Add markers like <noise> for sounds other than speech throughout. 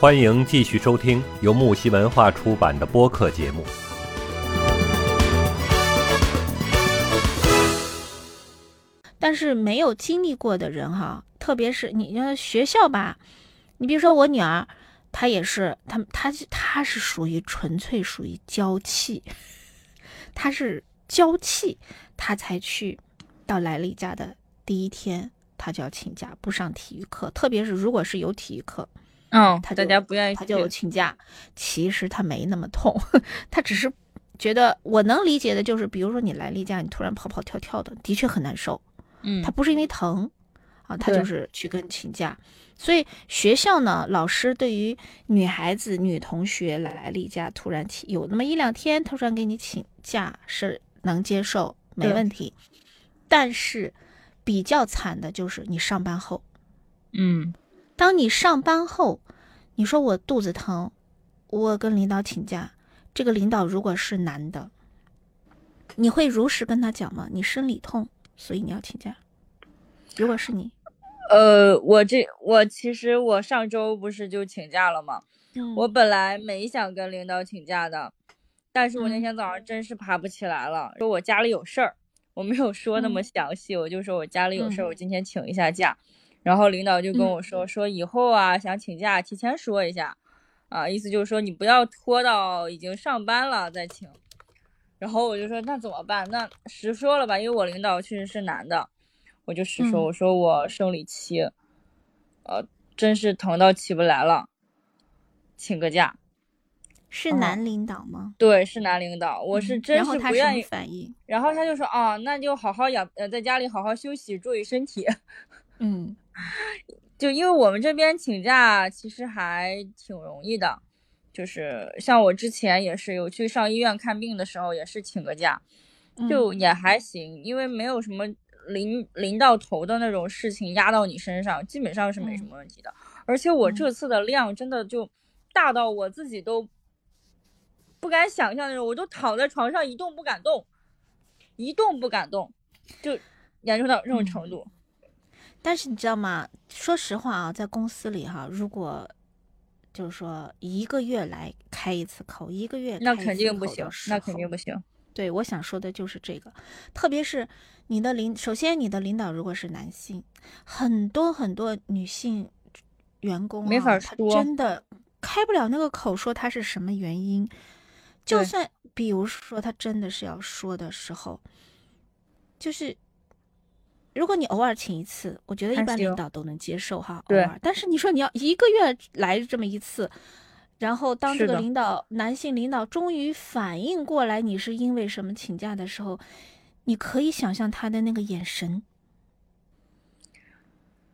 欢迎继续收听由木西文化出版的播客节目。但是没有经历过的人哈，特别是你要学校吧，你比如说我女儿，她也是，她她她是属于纯粹属于娇气，<laughs> 她是娇气，她才去到来例假的第一天，她就要请假不上体育课，特别是如果是有体育课，嗯，他大家不愿意他就请假。其实他没那么痛，<laughs> 他只是觉得我能理解的就是，比如说你来例假，你突然跑跑跳跳的，的确很难受。嗯，他不是因为疼，啊，他就是去跟请假。所以学校呢，老师对于女孩子、女同学来例假，突然请有那么一两天突然给你请假是能接受，没问题。但是比较惨的就是你上班后，嗯当你上班后，你说我肚子疼，我跟领导请假，这个领导如果是男的，你会如实跟他讲吗？你生理痛，所以你要请假。如果是你，呃，我这我其实我上周不是就请假了吗？嗯我本来没想跟领导请假的，但是我那嗯天早上真是爬不起来了，说我家里有事儿，我没有说那么嗯详细，我就说我家里有事儿，嗯我今天请一下假。然后领导就跟嗯我说，说以后啊想请假提前说一下，啊，意思就是说你不要拖到已经上班了再请。然后我就说那怎么办？那实说了吧，因为我领导确实是男的，我就实说，嗯我说我生理期，呃，真是疼到起不来了，请个假。是哦男领导吗？对，是男领导，我是真嗯然后他什么是不愿意。反应？然后他就说啊，那就好好养，呃，在家里好好休息，注意身体。<laughs> 嗯就因为我们这边请假其实还挺容易的，就是像我之前也是有去上医院看病的时候，也是请个假，就也还行，因为没有什么临临到头的那种事情压到你身上，基本上是没什么问题的。而且我嗯这次的量真的就大到我自己都不敢想象那种，我都躺在床上一动不敢动，一动不敢动，就严重到这种程度。但是你知道吗？说实话啊，在公司里哈，如果就是说一个月来开一次口，一个月那肯定不行那肯定不行。对，我想说的就是这个，特别是你的领，首先你的领导如果是男性，很多很多女性员工、啊、没法说真的开不了那个口说他是什么原因。就算比如说他真的是要说的时候，就是如果你偶尔请一次，我觉得一般领导都能接受哈，偶对尔。但是你说你要一个月来这么一次，然后当这个领导男性领导终于反应过来你是因为什么请假的时候，你可以想象他的那个眼神，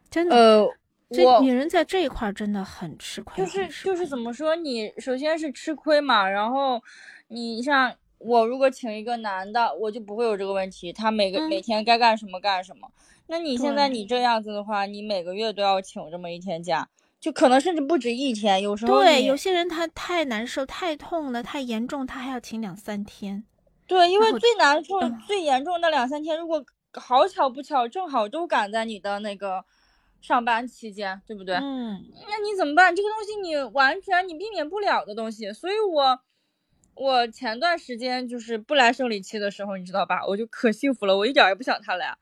真的，呃，这我女人在这一块儿真的很吃亏，就是就是怎么说你，首先是吃亏嘛，然后你像我如果请一个男的，我就不会有这个问题，他每个、嗯每天该干什么干什么。那你现在你这样子的话，你每个月都要请这么一天假，就可能甚至不止一天，有时候对，有些人他太难受、太痛了、太严重，他还要请两三天。对，因为最难受、嗯最严重的两三天，如果好巧不巧正好都赶在你的那个上班期间，对不对？嗯，那你怎么办？这个东西你完全你避免不了的东西，所以我我前段时间就是不来生理期的时候，你知道吧？我就可幸福了，我一点儿也不想他来。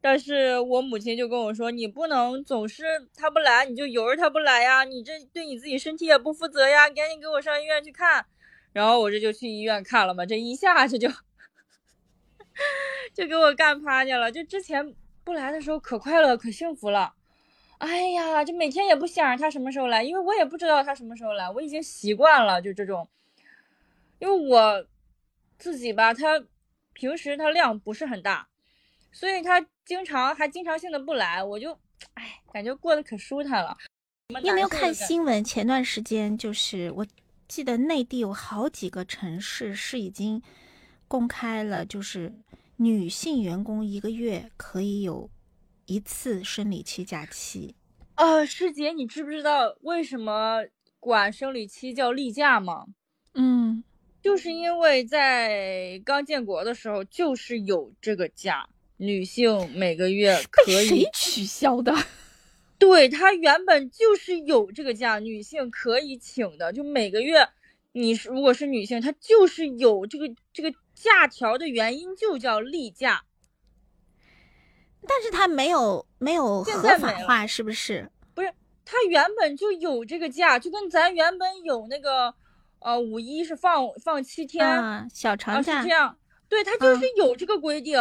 但是我母亲就跟我说，你不能总是他不来，你就由着他不来呀，你这对你自己身体也不负责呀，赶紧给我上医院去看。然后我这就去医院看了嘛，这一下这就 <laughs> 就给我干趴下了。就之前不来的时候可快乐可幸福了，哎呀，就每天也不想着他什么时候来，因为我也不知道他什么时候来，我已经习惯了就这种。因为我自己吧，他平时他量不是很大，所以他经常还经常性的不来，我就哎，感觉过得可舒坦了。你有没有看？新闻？前段时间就是我记得内地有好几个城市是已经公开了，就是女性员工一个月可以有一次生理期假期。呃，师姐，你知不知道为什么管生理期叫例假吗？嗯，就是因为在刚建国的时候，就是有这个假，女性每个月可以谁取消的？<laughs> 对，它原本就是有这个假，女性可以请的，就每个月，你如果是女性，她就是有这个这个假条的原因就叫例假，但是它没有没有合法化，是不是？不是，它原本就有这个假，就跟咱原本有那个呃五一是放放七天小长假是这样，对，他就是有这个规定。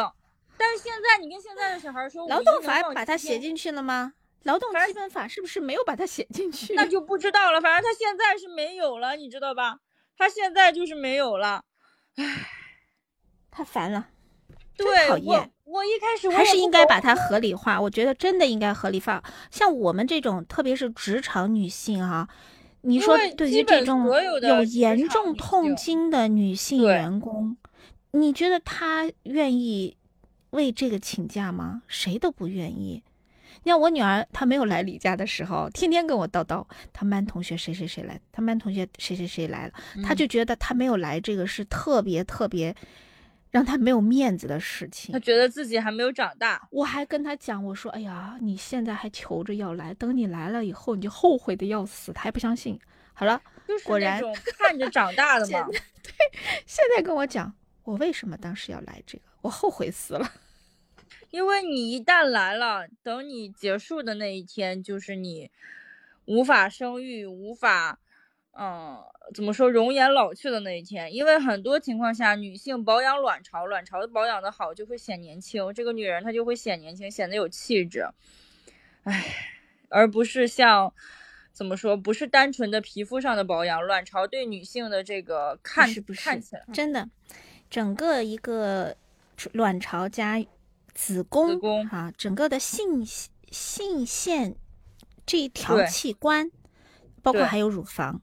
但是现在你跟现在的小孩说，劳动法把它写进去了吗？劳动基本法是不是没有把它写进去？那就不知道了。反正他现在是没有了，你知道吧？他现在就是没有了。唉，太烦了，对，讨厌。我一开始还是应该把它合理化。我觉得真的应该合理化。像我们这种，特别是职场女性哈，你说对于这种有严重痛经的女性员工，你觉得她愿意为这个请假吗？谁都不愿意。你看我女儿，她没有来例假的时候，天天跟我叨叨，她班同学谁谁谁来，她班同学谁谁谁来了，她就觉得她没有来这个是特别特别让他没有面子的事情。他觉得自己还没有长大。我还跟他讲，我说，哎呀，你现在还求着要来，等你来了以后，你就后悔的要死。他还不相信。好了，果然看着长大的嘛。对，现在跟我讲，我为什么当时要来这个，我后悔死了。因为你一旦来了，等你结束的那一天，就是你无法生育、无法，嗯，怎么说，容颜老去的那一天。因为很多情况下，女性保养卵巢，卵巢保养的好，就会显年轻，这个女人她就会显年轻，显得有气质。唉，而不是像，怎么说，不是单纯的皮肤上的保养，卵巢对女性的这个看是不是看起来真的，整个一个卵巢加。子宫啊，整个的性性腺这一条器官，包括还有乳房，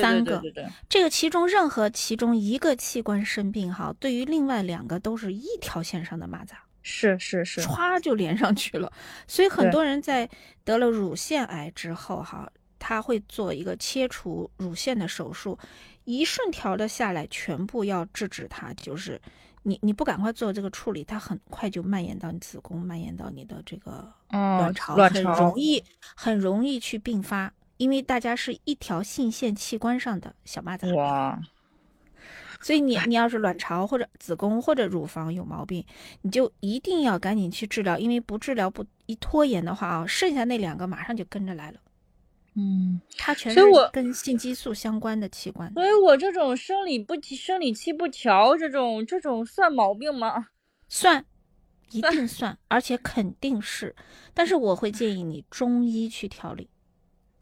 三个，这个其中任何其中一个器官生病哈，对于另外两个都是一条线上的蚂蚱，是是是，歘就连上去了。所以很多人在得了乳腺癌之后哈，他会做一个切除乳腺的手术，一顺条的下来，全部要制止它，就是。你你不赶快做这个处理，它很快就蔓延到你子宫，蔓延到你的这个卵巢，很容易很容易去并发，因为大家是一条性腺器官上的小蚂蚱。哇！所以你你要是卵巢或者子宫或者乳房有毛病，你就一定要赶紧去治疗，因为不治疗不一拖延的话啊，剩下那两个马上就跟着来了。嗯，它全是跟性激素相关的器官，所以我这种生理不生理期不调，这种这种算毛病吗？<laughs> 算，一定算，而且肯定是。但是我会建议你中医去调理，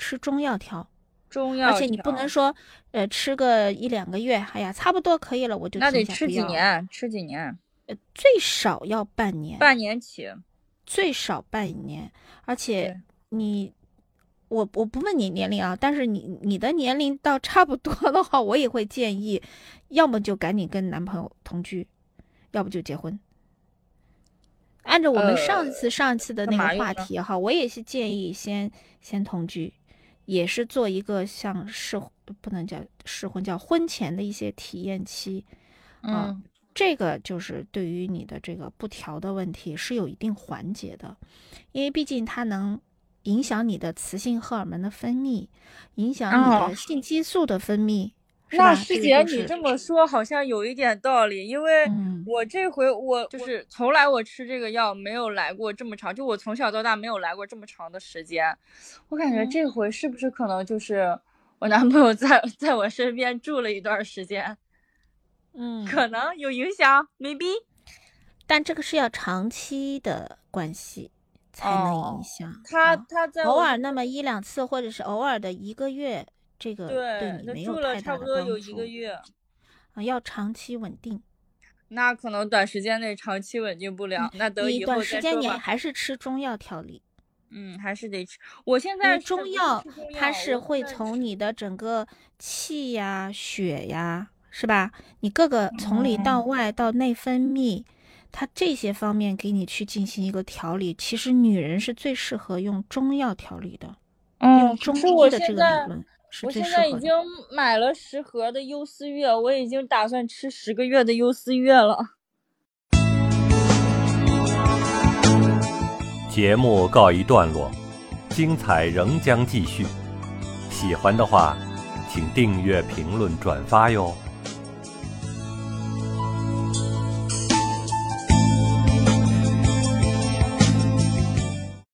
吃中药调，中药，而且你不能说，呃，吃个一两个月，哎呀，差不多可以了，我就那得吃几年？吃几年？呃，最少要半年，半年起，最少半年，而且你。我我不问你年龄啊，但是你你的年龄到差不多的话，我也会建议，要么就赶紧跟男朋友同居，要不就结婚。按照我们上一次上次的那个话题哈，我也是建议先先同居，也是做一个像试不能叫试婚，叫婚前的一些体验期。嗯，这个就是对于你的这个不调的问题是有一定缓解的，因为毕竟它能。影响你的雌性荷尔蒙的分泌，影响你的性激素的分泌。那师姐，你这么说好像有一点道理，因为我这回我就是从来我吃这个药没有来过这么长，就我从小到大没有来过这么长的时间。我感觉这回是不是可能就是我男朋友在 <laughs> 在我身边住了一段时间，嗯，可能有影响，maybe。但这个是要长期的关系。才能影响他，他在偶尔那么一两次，或者是偶尔的一个月，这个对你没有太大的差不多有一个月啊，要长期稳定。那可能短时间内长期稳定不了，那等以后短时间你还是吃中药调理。嗯，还是得吃。我现在中药它是会从你的整个气呀、血呀，是吧？你各个从里到外到内分泌。它这些方面给你去进行一个调理，其实女人是最适合用中药调理的。嗯，中医的这个理论。我现在已经买了十盒的优思悦，我已经打算吃十个月的优思悦了。<laughs> 节目告一段落，精彩仍将继续。喜欢的话，请订阅、评论、转发哟。